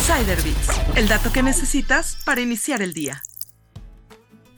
Insider Bits, el dato que necesitas para iniciar el día.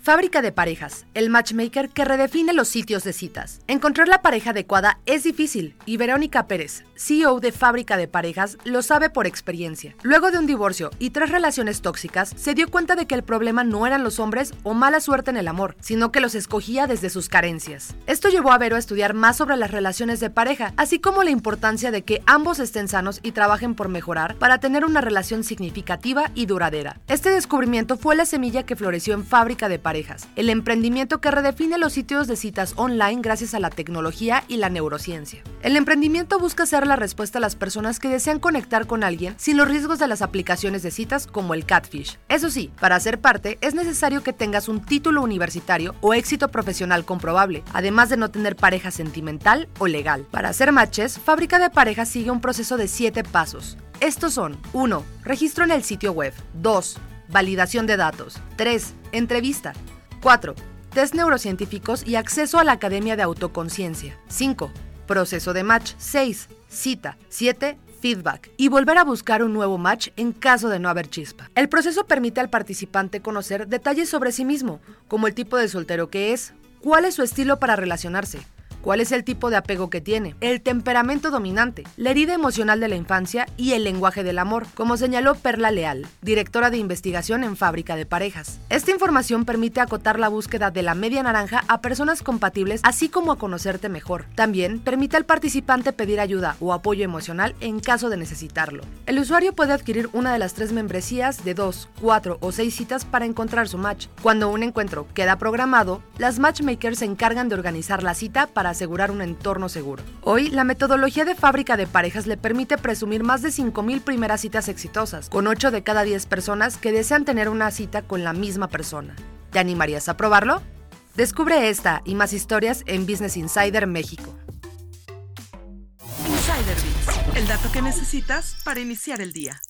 Fábrica de parejas, el matchmaker que redefine los sitios de citas. Encontrar la pareja adecuada es difícil y Verónica Pérez, CEO de Fábrica de Parejas, lo sabe por experiencia. Luego de un divorcio y tres relaciones tóxicas, se dio cuenta de que el problema no eran los hombres o mala suerte en el amor, sino que los escogía desde sus carencias. Esto llevó a Vero a estudiar más sobre las relaciones de pareja, así como la importancia de que ambos estén sanos y trabajen por mejorar para tener una relación significativa y duradera. Este descubrimiento fue la semilla que floreció en Fábrica de Parejas el emprendimiento que redefine los sitios de citas online gracias a la tecnología y la neurociencia. El emprendimiento busca ser la respuesta a las personas que desean conectar con alguien sin los riesgos de las aplicaciones de citas como el catfish. Eso sí, para ser parte es necesario que tengas un título universitario o éxito profesional comprobable, además de no tener pareja sentimental o legal. Para hacer matches, Fábrica de Parejas sigue un proceso de 7 pasos. Estos son 1. Registro en el sitio web. 2 validación de datos. 3. Entrevista. 4. Test neurocientíficos y acceso a la Academia de Autoconciencia. 5. Proceso de match. 6. Cita. 7 feedback y volver a buscar un nuevo match en caso de no haber chispa. El proceso permite al participante conocer detalles sobre sí mismo, como el tipo de soltero que es, cuál es su estilo para relacionarse, cuál es el tipo de apego que tiene, el temperamento dominante, la herida emocional de la infancia y el lenguaje del amor, como señaló Perla Leal, directora de investigación en Fábrica de Parejas. Esta información permite acotar la búsqueda de la media naranja a personas compatibles, así como a conocerte mejor. También permite al participante pedir ayuda o apoyo emocional en caso de necesitarlo. El usuario puede adquirir una de las tres membresías de dos, cuatro o seis citas para encontrar su match. Cuando un encuentro queda programado, las matchmakers se encargan de organizar la cita para asegurar un entorno seguro. Hoy, la metodología de fábrica de parejas le permite presumir más de 5.000 primeras citas exitosas, con 8 de cada 10 personas que desean tener una cita con la misma persona. ¿Te animarías a probarlo? Descubre esta y más historias en Business Insider México. Insider el dato que necesitas para iniciar el día.